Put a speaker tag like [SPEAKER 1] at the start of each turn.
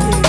[SPEAKER 1] you.